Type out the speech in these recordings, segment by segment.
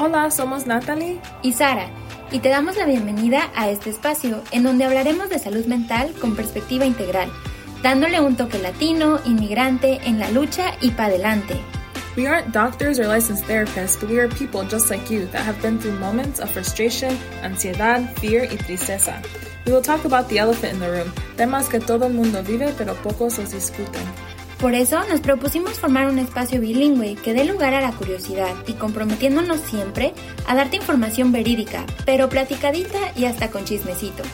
Hola, somos Natalie y Sara, y te damos la bienvenida a este espacio en donde hablaremos de salud mental con perspectiva integral, dándole un toque latino, inmigrante, en la lucha y para adelante. We aren't doctors or licensed therapists, but we are people just like you that have been through moments of frustration, ansiedad, fear y tristeza. We will talk about the elephant in the room, temas que todo el mundo vive pero pocos los discuten. Por eso nos propusimos formar un espacio bilingüe que dé lugar a la curiosidad y comprometiéndonos siempre a darte información verídica, pero platicadita y hasta con chismecito.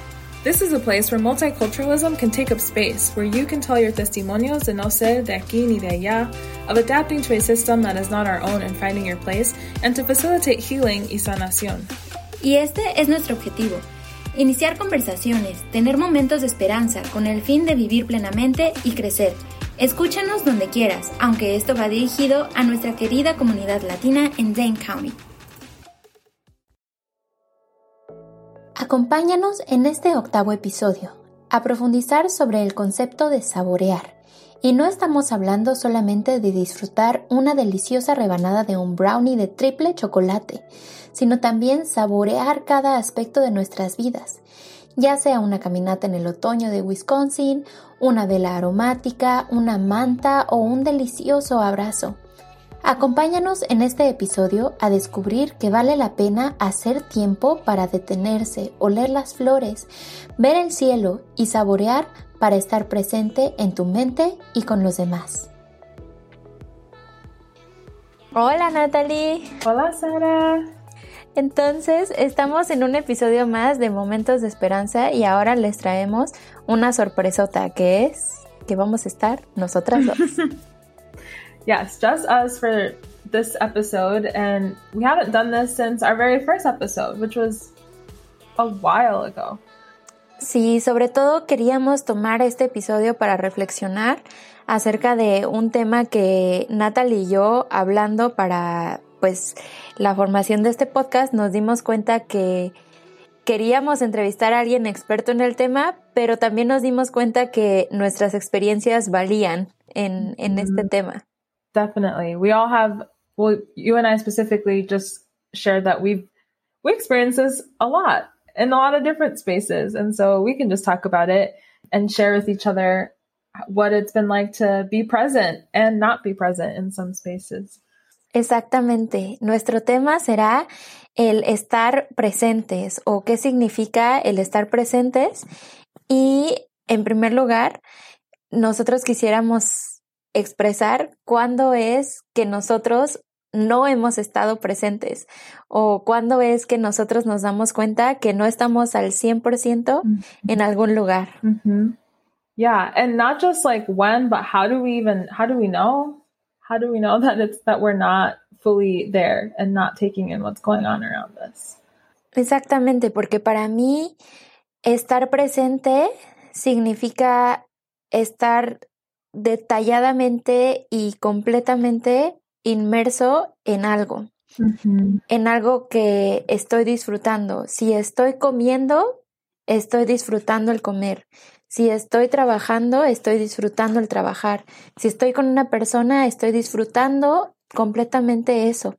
This is a place where multiculturalism can take up space, where you can tell your testimonios de no ser de aquí ni de allá, of adapting to a system that is not our own and finding your place, and to facilitate healing y sanación. Y este es nuestro objetivo. Iniciar conversaciones, tener momentos de esperanza con el fin de vivir plenamente y crecer. Escúchanos donde quieras, aunque esto va dirigido a nuestra querida comunidad latina en Dane County. Acompáñanos en este octavo episodio a profundizar sobre el concepto de saborear. Y no estamos hablando solamente de disfrutar una deliciosa rebanada de un brownie de triple chocolate, sino también saborear cada aspecto de nuestras vidas, ya sea una caminata en el otoño de Wisconsin, una vela aromática, una manta o un delicioso abrazo. Acompáñanos en este episodio a descubrir que vale la pena hacer tiempo para detenerse, oler las flores, ver el cielo y saborear para estar presente en tu mente y con los demás. Hola Natalie. Hola Sara. Entonces, estamos en un episodio más de Momentos de Esperanza y ahora les traemos una sorpresota que es que vamos a estar nosotras dos. Yes, just us for this episode. And we haven't done this since our very first episode, which was a while ago. Sí, sobre todo queríamos tomar este episodio para reflexionar acerca de un tema que Natalie y yo hablando para pues la formación de este podcast nos dimos cuenta que queríamos entrevistar a alguien experto en el tema, pero también nos dimos cuenta que nuestras experiencias valían en, en este mm-hmm. tema. Definitely. We all have, well, you and I specifically just shared that we've, we experience this a lot in a lot of different spaces. And so we can just talk about it and share with each other what it's been like to be present and not be present in some spaces. Exactamente. Nuestro tema será el estar presentes o qué significa el estar presentes. Y en primer lugar, nosotros quisiéramos expresar cuándo es que nosotros no hemos estado presentes o cuándo es que nosotros nos damos cuenta que no estamos al 100% en algún lugar. Yeah, and not just like when, but how do we even how do we know? How do we know that it's that we're not fully there and not taking in what's going on around us? Exactamente, porque para mí estar presente significa estar detalladamente y completamente inmerso en algo, en algo que estoy disfrutando. Si estoy comiendo, estoy disfrutando el comer. Si estoy trabajando, estoy disfrutando el trabajar. Si estoy con una persona, estoy disfrutando completamente eso.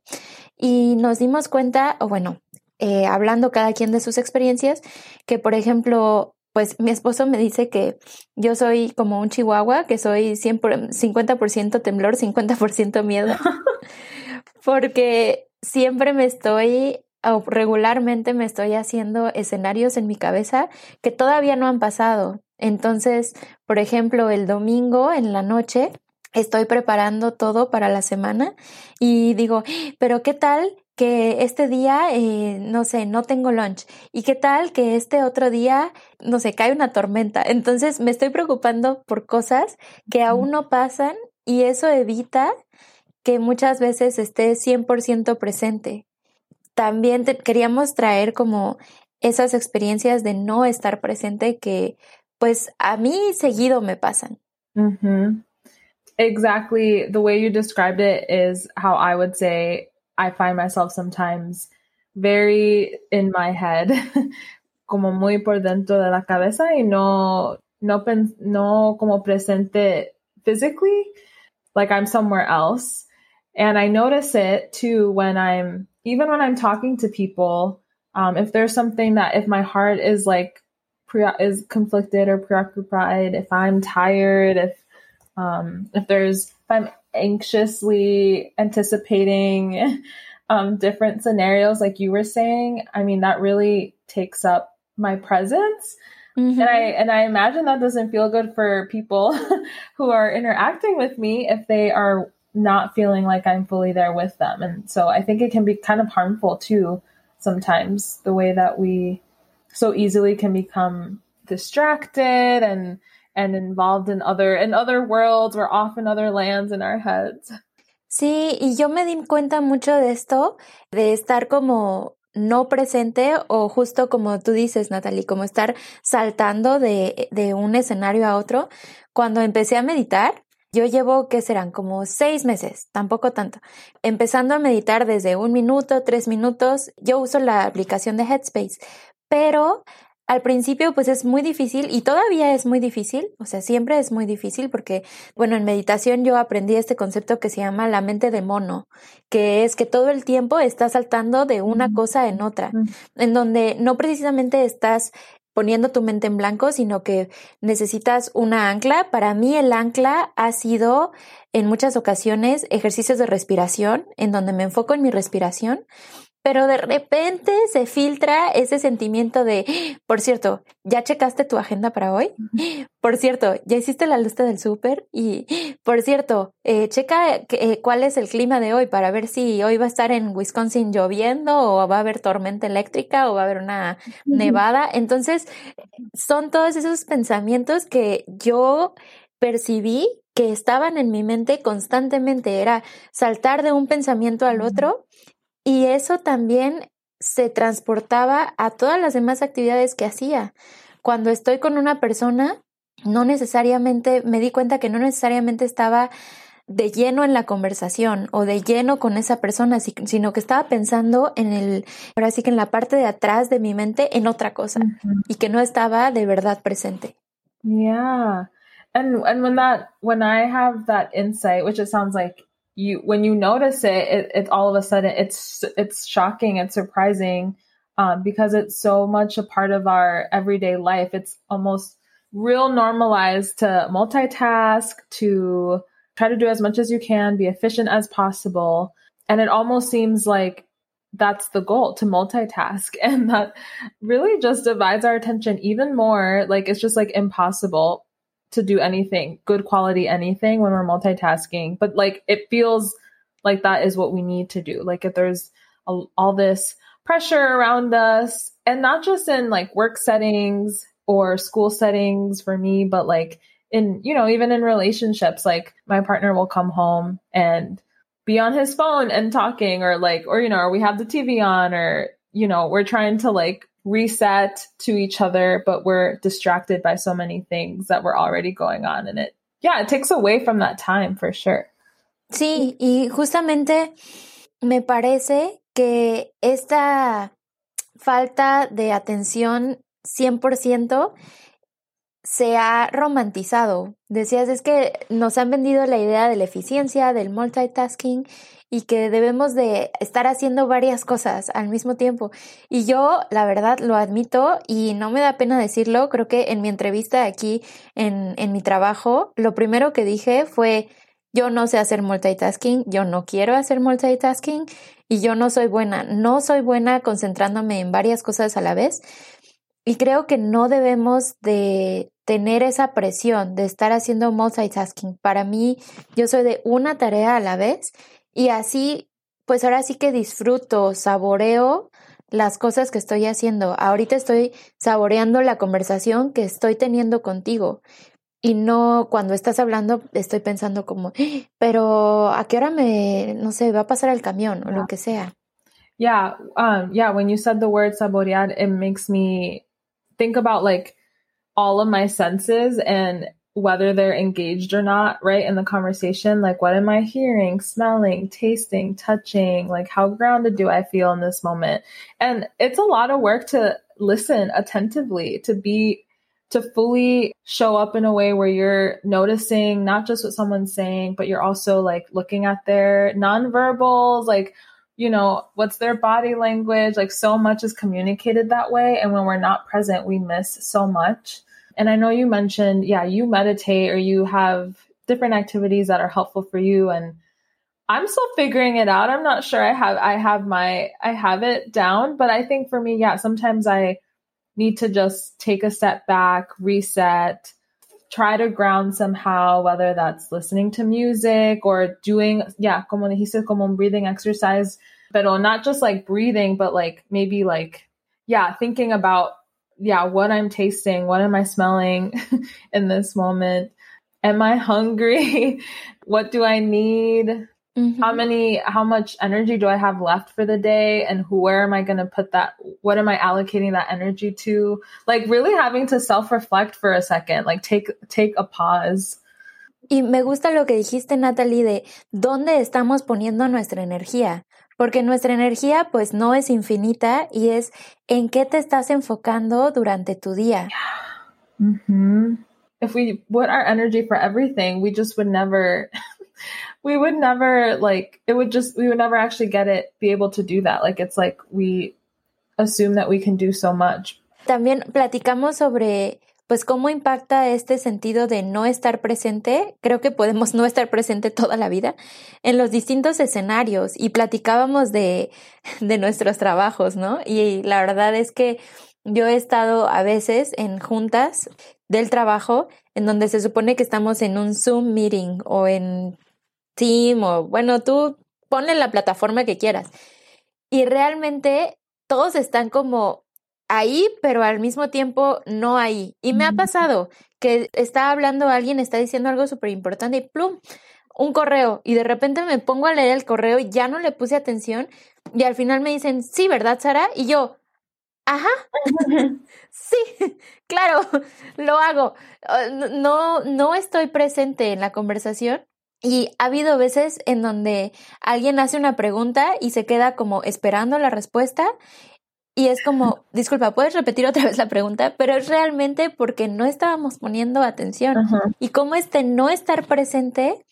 Y nos dimos cuenta, o bueno, eh, hablando cada quien de sus experiencias, que por ejemplo, pues mi esposo me dice que yo soy como un chihuahua, que soy 50% temblor, 50% miedo, porque siempre me estoy, o regularmente me estoy haciendo escenarios en mi cabeza que todavía no han pasado. Entonces, por ejemplo, el domingo en la noche estoy preparando todo para la semana y digo, pero ¿qué tal que este día, eh, no sé, no tengo lunch. ¿Y qué tal que este otro día, no sé, cae una tormenta? Entonces me estoy preocupando por cosas que aún no pasan y eso evita que muchas veces esté 100% presente. También queríamos traer como esas experiencias de no estar presente que pues a mí seguido me pasan. Exactly. The way you described it is how I would say I find myself sometimes very in my head, como muy por dentro de la cabeza y no, no, pen no como presente physically, like I'm somewhere else. And I notice it too when I'm even when I'm talking to people, um, if there's something that if my heart is like pre- is conflicted or preoccupied, if I'm tired, if um, if there's if I'm anxiously anticipating um, different scenarios, like you were saying, I mean that really takes up my presence. Mm-hmm. And I and I imagine that doesn't feel good for people who are interacting with me if they are not feeling like I'm fully there with them. And so I think it can be kind of harmful too sometimes the way that we so easily can become distracted and and involved in other in other worlds we're off in other lands in our heads. Sí, y yo me di cuenta mucho de esto, de estar como no presente o justo como tú dices, Natalie, como estar saltando de, de un escenario a otro. Cuando empecé a meditar, yo llevo, ¿qué serán? Como seis meses, tampoco tanto. Empezando a meditar desde un minuto, tres minutos. Yo uso la aplicación de Headspace, pero al principio pues es muy difícil y todavía es muy difícil, o sea, siempre es muy difícil porque, bueno, en meditación yo aprendí este concepto que se llama la mente de mono, que es que todo el tiempo estás saltando de una cosa en otra, en donde no precisamente estás poniendo tu mente en blanco, sino que necesitas una ancla. Para mí el ancla ha sido en muchas ocasiones ejercicios de respiración, en donde me enfoco en mi respiración pero de repente se filtra ese sentimiento de, por cierto, ¿ya checaste tu agenda para hoy? Por cierto, ¿ya hiciste la lista del súper? Y, por cierto, eh, checa eh, cuál es el clima de hoy para ver si hoy va a estar en Wisconsin lloviendo o va a haber tormenta eléctrica o va a haber una nevada. Entonces, son todos esos pensamientos que yo percibí que estaban en mi mente constantemente. Era saltar de un pensamiento al otro y eso también se transportaba a todas las demás actividades que hacía. Cuando estoy con una persona, no necesariamente, me di cuenta que no necesariamente estaba de lleno en la conversación o de lleno con esa persona, sino que estaba pensando en el, ahora sí que en la parte de atrás de mi mente en otra cosa y que no estaba de verdad presente. Yeah. And and when that when I have that insight, which it sounds like you when you notice it, it, it all of a sudden it's it's shocking it's surprising um, because it's so much a part of our everyday life. It's almost real normalized to multitask, to try to do as much as you can, be efficient as possible. And it almost seems like that's the goal to multitask. And that really just divides our attention even more. Like it's just like impossible to do anything, good quality anything when we're multitasking. But like it feels like that is what we need to do. Like if there's a, all this pressure around us, and not just in like work settings or school settings for me, but like in, you know, even in relationships, like my partner will come home and be on his phone and talking or like, or, you know, or we have the TV on or, you know, we're trying to like reset to each other, but we're distracted by so many things that were already going on. And it, yeah, it takes away from that time for sure. Sí, y justamente me parece que esta falta de atención 100% se ha romantizado. Decías, es que nos han vendido la idea de la eficiencia, del multitasking y que debemos de estar haciendo varias cosas al mismo tiempo. Y yo, la verdad, lo admito y no me da pena decirlo. Creo que en mi entrevista aquí en, en mi trabajo, lo primero que dije fue, yo no sé hacer multitasking, yo no quiero hacer multitasking y yo no soy buena. No soy buena concentrándome en varias cosas a la vez. Y creo que no debemos de tener esa presión de estar haciendo multitasking. Para mí, yo soy de una tarea a la vez y así, pues ahora sí que disfruto, saboreo las cosas que estoy haciendo. Ahorita estoy saboreando la conversación que estoy teniendo contigo. Y no cuando estás hablando estoy pensando como, pero ¿a qué hora me, no sé, va a pasar el camión o lo que sea? Yeah, um, yeah, when you said the word saborear, it makes me think about like all of my senses and whether they're engaged or not, right? In the conversation, like what am I hearing, smelling, tasting, touching? Like how grounded do I feel in this moment? And it's a lot of work to listen attentively, to be, to fully show up in a way where you're noticing not just what someone's saying, but you're also like looking at their nonverbals, like you know, what's their body language? Like so much is communicated that way. And when we're not present, we miss so much. And I know you mentioned, yeah, you meditate or you have different activities that are helpful for you. And I'm still figuring it out. I'm not sure I have I have my I have it down, but I think for me, yeah, sometimes I need to just take a step back, reset, try to ground somehow, whether that's listening to music or doing, yeah, como dijiste, como un breathing exercise, but not just like breathing, but like maybe like, yeah, thinking about, yeah, what I'm tasting, what am I smelling in this moment? Am I hungry? what do I need? Mm-hmm. How many, how much energy do I have left for the day? And who, where am I going to put that? What am I allocating that energy to? Like really having to self reflect for a second, like take, take a pause. Y me gusta lo que dijiste, Natalie, de dónde estamos poniendo nuestra energía. Porque nuestra energía, pues, no es infinita y es en qué te estás enfocando durante tu día. Yeah. Mm-hmm. If we put our energy for everything, we just would never we would never like it would just we would never actually get it be able to do that like it's like we assume that we can do so much también platicamos sobre pues cómo impacta este sentido de no estar presente. Creo que podemos no estar presente toda la vida en los distintos escenarios y platicábamos de, de nuestros trabajos, ¿no? Y la verdad es que yo he estado a veces en juntas del trabajo en donde se supone que estamos en un Zoom meeting o en Team o bueno, tú ponle la plataforma que quieras. Y realmente todos están como ahí, pero al mismo tiempo no ahí. Y me ha pasado que está hablando alguien, está diciendo algo súper importante y plum, un correo. Y de repente me pongo a leer el correo y ya no le puse atención. Y al final me dicen, sí, ¿verdad, Sara? Y yo, ajá, sí, claro, lo hago. Ah, no, no estoy presente en la conversación y ha habido veces en donde alguien hace una pregunta y se queda como esperando la respuesta y es como, disculpa, ¿puedes repetir otra vez la pregunta? Pero es realmente porque no estábamos poniendo atención. Y cómo este no estar presente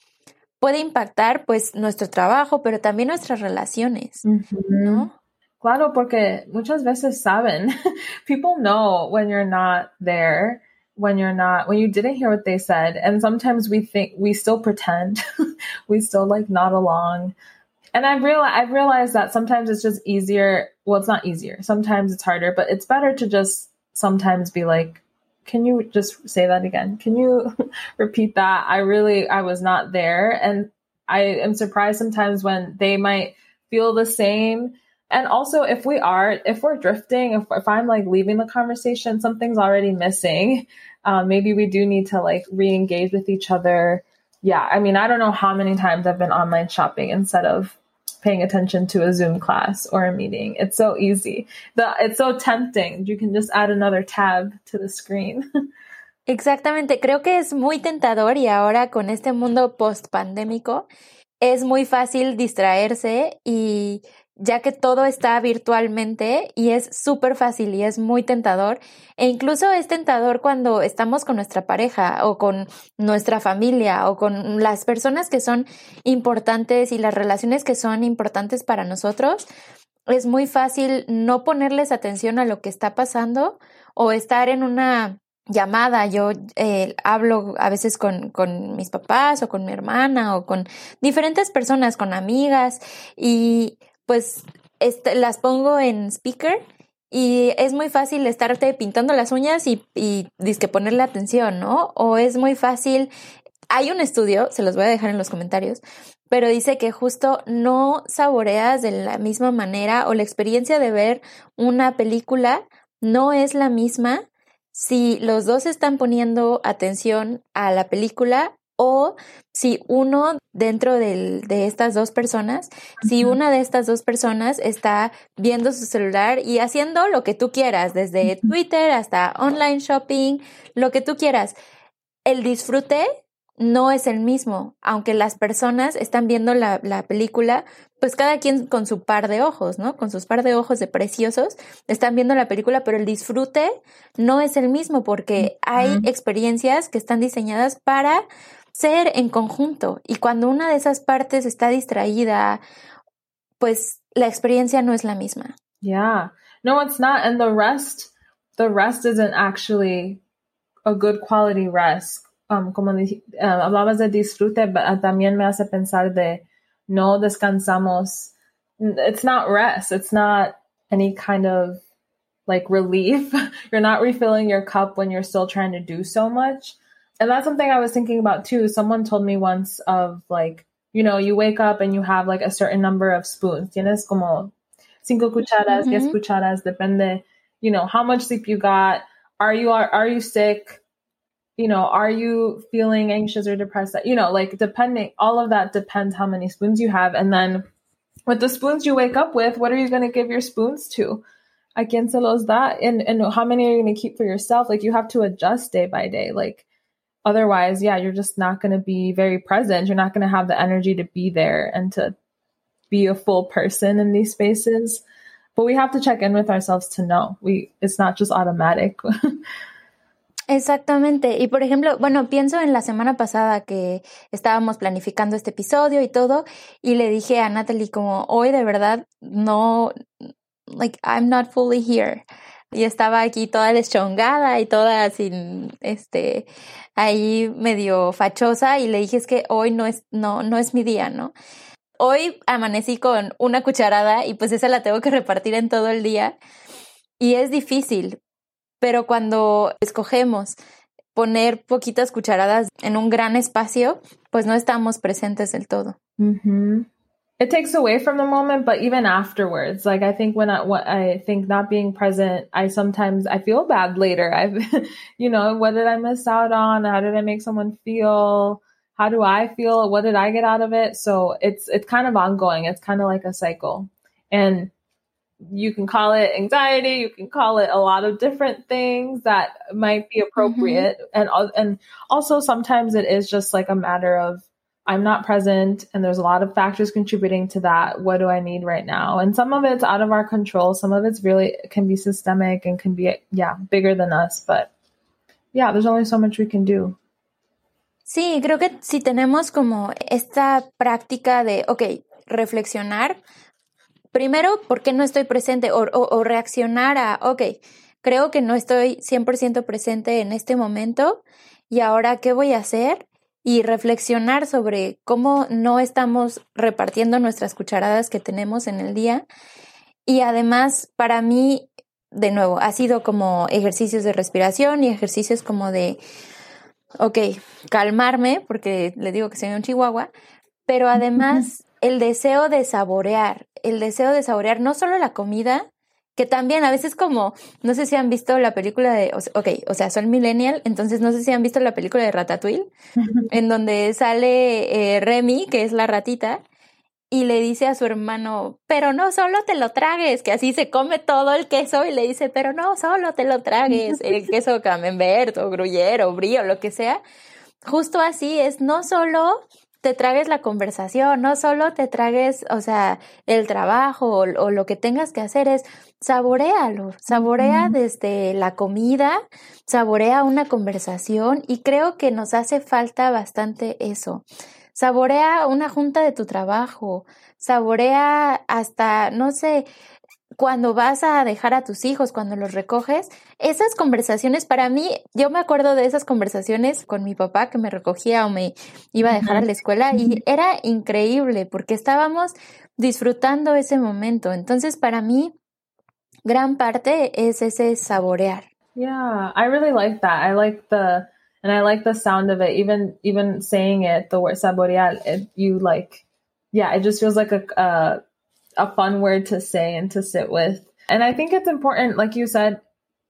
puede impactar pues nuestro trabajo, pero también nuestras relaciones, ¿no? Claro, porque muchas veces saben, people know when you're not there. when you're not when you didn't hear what they said and sometimes we think we still pretend we still like nod along and i've realized i've realized that sometimes it's just easier well it's not easier. Sometimes it's harder but it's better to just sometimes be like can you just say that again? Can you repeat that? I really i was not there and i am surprised sometimes when they might feel the same. And also if we are if we're drifting if, if i'm like leaving the conversation something's already missing um, maybe we do need to like re-engage with each other. Yeah i mean i don't know how many times i've been online shopping instead of paying attention to a zoom class or a meeting. It's so easy. The it's so tempting. You can just add another tab to the screen. Exactamente, creo que es muy tentador y ahora con este mundo post pandémico es muy fácil distraerse y ya que todo está virtualmente y es súper fácil y es muy tentador. E incluso es tentador cuando estamos con nuestra pareja o con nuestra familia o con las personas que son importantes y las relaciones que son importantes para nosotros. Es muy fácil no ponerles atención a lo que está pasando o estar en una llamada. Yo eh, hablo a veces con, con mis papás o con mi hermana o con diferentes personas, con amigas y pues este, las pongo en speaker y es muy fácil estarte pintando las uñas y, y disque ponerle atención, ¿no? O es muy fácil. Hay un estudio, se los voy a dejar en los comentarios, pero dice que justo no saboreas de la misma manera o la experiencia de ver una película no es la misma si los dos están poniendo atención a la película o si uno dentro de estas dos personas, si una de estas dos personas está viendo su celular y haciendo lo que tú quieras, desde Twitter hasta online shopping, lo que tú quieras, el disfrute no es el mismo, aunque las personas están viendo la, la, película, pues cada quien con su par de ojos, ¿no? Con sus par de ojos de preciosos, están viendo la película, pero el disfrute no es el mismo porque hay experiencias que están diseñadas para ser en conjunto. Y cuando una de esas partes está distraída, pues la experiencia no es la misma. Yeah. No, it's not. And the rest, the rest isn't actually a good quality rest. Um, como uh, hablabas de disfrute, but uh, también me hace pensar de no descansamos. It's not rest. It's not any kind of like relief. you're not refilling your cup when you're still trying to do so much. And that's something I was thinking about too. Someone told me once of like, you know, you wake up and you have like a certain number of spoons. Tienes como cinco cucharas, mm-hmm. diez cucharas, depende, you know, how much sleep you got. Are you are, are you sick? You know, are you feeling anxious or depressed? You know, like depending, all of that depends how many spoons you have. And then with the spoons you wake up with, what are you going to give your spoons to? I quién se los da? And, and how many are you going to keep for yourself? Like you have to adjust day by day. Like otherwise, yeah, you're just not going to be very present. You're not going to have the energy to be there and to be a full person in these spaces. But we have to check in with ourselves to know. We it's not just automatic. Exactamente. Y por ejemplo, bueno, pienso en la semana pasada que estábamos planificando este episodio y todo, y le dije a Natalie como, hoy de verdad no, like, I'm not fully here. Y estaba aquí toda deschongada y toda sin, este, ahí medio fachosa y le dije es que hoy no es, no, no es mi día, ¿no? Hoy amanecí con una cucharada y pues esa la tengo que repartir en todo el día y es difícil, pero cuando escogemos poner poquitas cucharadas en un gran espacio, pues no estamos presentes del todo. It takes away from the moment, but even afterwards, like I think when I, what I think not being present, I sometimes I feel bad later. I've, you know, what did I miss out on? How did I make someone feel? How do I feel? What did I get out of it? So it's it's kind of ongoing. It's kind of like a cycle, and you can call it anxiety you can call it a lot of different things that might be appropriate mm-hmm. and and also sometimes it is just like a matter of I'm not present and there's a lot of factors contributing to that what do I need right now and some of it's out of our control some of it's really can be systemic and can be yeah bigger than us but yeah there's only so much we can do Sí, creo que si tenemos como esta práctica de, ok, reflexionar, primero, ¿por qué no estoy presente? O, reaccionar a, ok, creo que no estoy 100% presente en este momento y ahora, ¿qué voy a hacer? Y reflexionar sobre cómo no estamos repartiendo nuestras cucharadas que tenemos en el día. Y además, para mí, de nuevo, ha sido como ejercicios de respiración y ejercicios como de, ok, calmarme, porque le digo que soy un chihuahua, pero además el deseo de saborear, el deseo de saborear no solo la comida, que también a veces como, no sé si han visto la película de, ok, o sea, son millennial, entonces no sé si han visto la película de Ratatouille, en donde sale eh, Remy, que es la ratita, y le dice a su hermano, pero no solo te lo tragues, que así se come todo el queso y le dice, pero no solo te lo tragues, el queso camembert o gruyere o brie o lo que sea. Justo así es, no solo te tragues la conversación, no solo te tragues, o sea, el trabajo o, lo que tengas que hacer es saborealo, saborea desde la comida, saborea una conversación y creo que nos hace falta bastante eso. Saborea una junta de tu trabajo, saborea hasta, no sé, cuando vas a dejar a tus hijos, cuando los recoges, esas conversaciones, para mí, yo me acuerdo de esas conversaciones con mi papá que me recogía o me iba a dejar a la escuela y era increíble porque estábamos disfrutando ese momento. Entonces, para mí, gran parte es ese saborear. Yeah, I really like that. I like the and I like the sound of it. Even even saying it, the word saborear, it, you like, yeah, it just feels like a a fun word to say and to sit with. And I think it's important, like you said,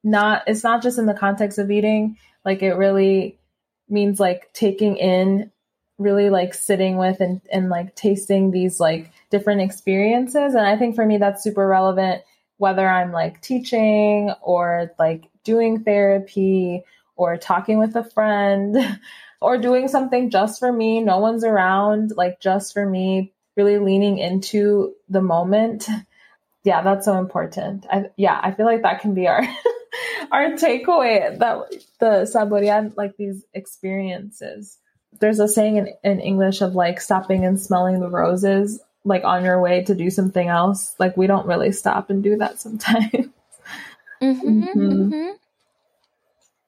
not, it's not just in the context of eating, like it really means like taking in, really like sitting with and, and like tasting these like different experiences. And I think for me, that's super relevant, whether I'm like teaching or like doing therapy or talking with a friend or doing something just for me. No one's around, like just for me, really leaning into the moment. Yeah, that's so important. I, yeah, I feel like that can be our our takeaway that the saborear like these experiences. There's a saying in, in English of like stopping and smelling the roses like on your way to do something else, like we don't really stop and do that sometimes. Mm-hmm, mm-hmm. Mm-hmm.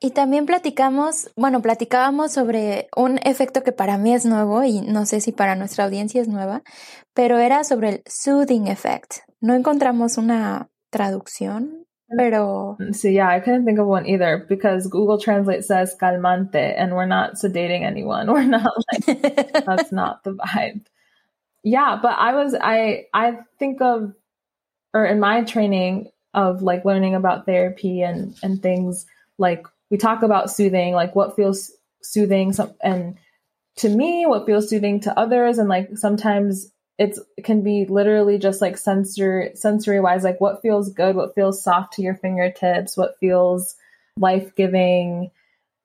Y también platicamos, bueno, platicábamos sobre un efecto que para mí es nuevo y no sé si para nuestra audiencia es nueva, pero era sobre el soothing effect. No encontramos una traducción, pero so yeah, I couldn't think of one either because Google Translate says calmante and we're not sedating anyone. We're not like that's not the vibe. Yeah, but I was I I think of or in my training of like learning about therapy and and things like we talk about soothing, like what feels soothing, and to me, what feels soothing to others, and like sometimes it's it can be literally just like sensory sensory wise, like what feels good, what feels soft to your fingertips, what feels life giving,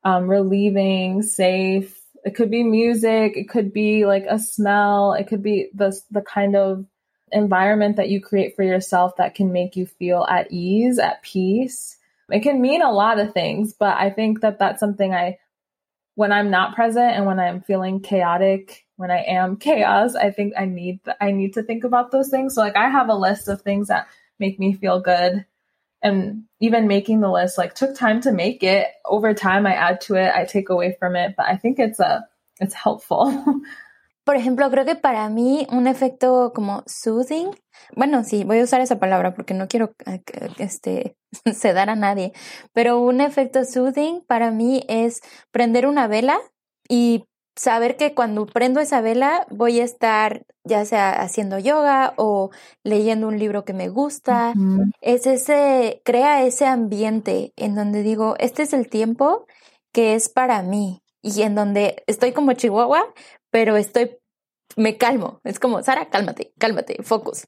um, relieving, safe. It could be music, it could be like a smell, it could be the the kind of environment that you create for yourself that can make you feel at ease, at peace it can mean a lot of things, but I think that that's something I, when I'm not present and when I'm feeling chaotic, when I am chaos, I think I need, I need to think about those things. So like I have a list of things that make me feel good. And even making the list like took time to make it. Over time I add to it, I take away from it, but I think it's a, it's helpful. Por ejemplo, creo que para mí un efecto como soothing, bueno, sí, voy a usar esa palabra porque no quiero eh, este, sedar a nadie, pero un efecto soothing para mí es prender una vela y saber que cuando prendo esa vela voy a estar ya sea haciendo yoga o leyendo un libro que me gusta. Es ese, crea ese ambiente en donde digo, este es el tiempo que es para mí y en donde estoy como Chihuahua, pero estoy, me calmo. Es como, Sara, cálmate, cálmate, focus.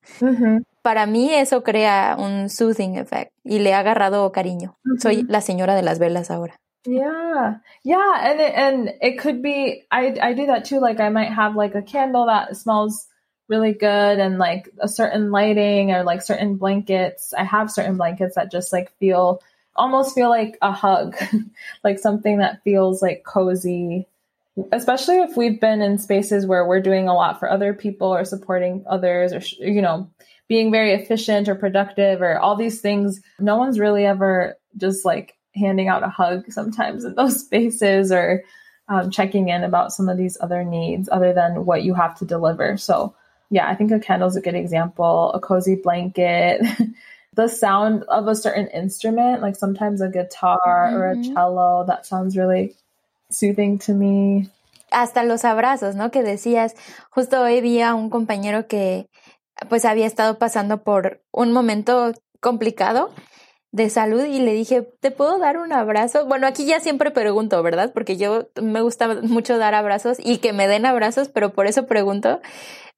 Para mí eso crea un soothing effect y le ha agarrado cariño. Soy la señora de las velas ahora. Yeah, yeah, and it, and it could be. I I do that too. Like I might have like a candle that smells really good, and like a certain lighting or like certain blankets. I have certain blankets that just like feel almost feel like a hug, like something that feels like cozy especially if we've been in spaces where we're doing a lot for other people or supporting others or you know being very efficient or productive or all these things no one's really ever just like handing out a hug sometimes in those spaces or um, checking in about some of these other needs other than what you have to deliver so yeah i think a candle is a good example a cozy blanket the sound of a certain instrument like sometimes a guitar mm-hmm. or a mm-hmm. cello that sounds really soothing to me. Hasta los abrazos, ¿no? Que decías, justo hoy vi a un compañero que pues había estado pasando por un momento complicado de salud y le dije, ¿te puedo dar un abrazo? Bueno, aquí ya siempre pregunto, ¿verdad? Porque yo me gusta mucho dar abrazos y que me den abrazos, pero por eso pregunto,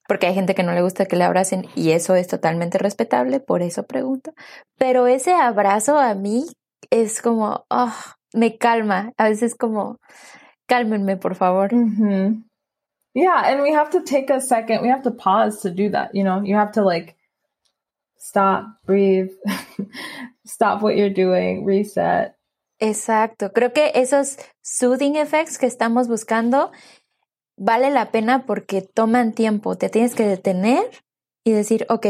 porque hay gente que no le gusta que le abracen y eso es totalmente respetable, por eso pregunto. Pero ese abrazo a mí es como, oh, me calma. A veces como, cálmenme, por favor. Mm-hmm. Yeah, and we have to take a second. We have to pause to do that. You know, you have to like stop, breathe, stop what you're doing, reset. Exacto. Creo que esos soothing effects que estamos buscando vale la pena porque toman tiempo. Te tienes que detener y decir, ok,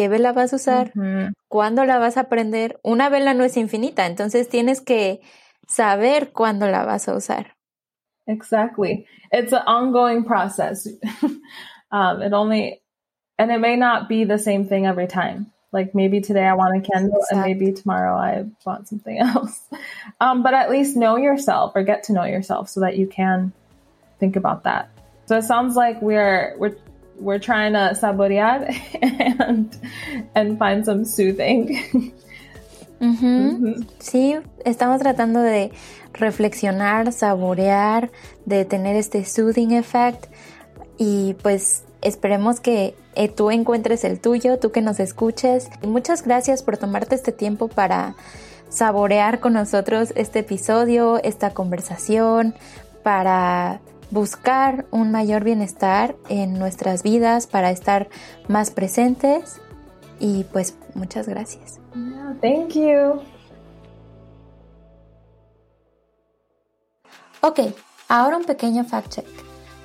¿qué vela vas a usar? Mm-hmm. ¿Cuándo la vas a aprender? Una vela no es infinita, entonces tienes que saber cuándo la vas a usar. Exactly. It's an ongoing process. um, it only, and it may not be the same thing every time. Like maybe today I want a candle exactly. and maybe tomorrow I want something else. Um, but at least know yourself or get to know yourself so that you can think about that. So it sounds like we're, we're, we're trying to saborear and, and find some soothing. Sí, estamos tratando de reflexionar, saborear, de tener este soothing effect y pues esperemos que eh, tú encuentres el tuyo, tú que nos escuches. Y muchas gracias por tomarte este tiempo para saborear con nosotros este episodio, esta conversación, para buscar un mayor bienestar en nuestras vidas, para estar más presentes y pues muchas gracias. thank you. Ok, ahora un pequeño fact check.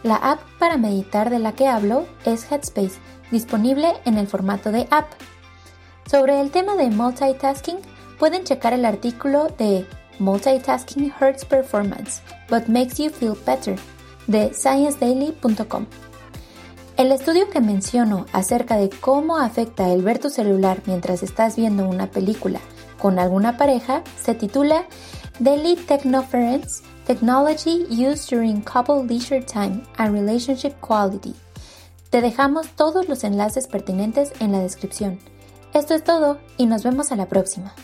La app para meditar de la que hablo es Headspace disponible en el formato de app. Sobre el tema de multitasking, pueden checar el artículo de Multitasking Hurts Performance, but makes you feel better de sciencedaily.com. El estudio que menciono acerca de cómo afecta el ver tu celular mientras estás viendo una película con alguna pareja se titula Daily Technoference Technology Used During Couple Leisure Time and Relationship Quality. Te dejamos todos los enlaces pertinentes en la descripción. Esto es todo y nos vemos a la próxima.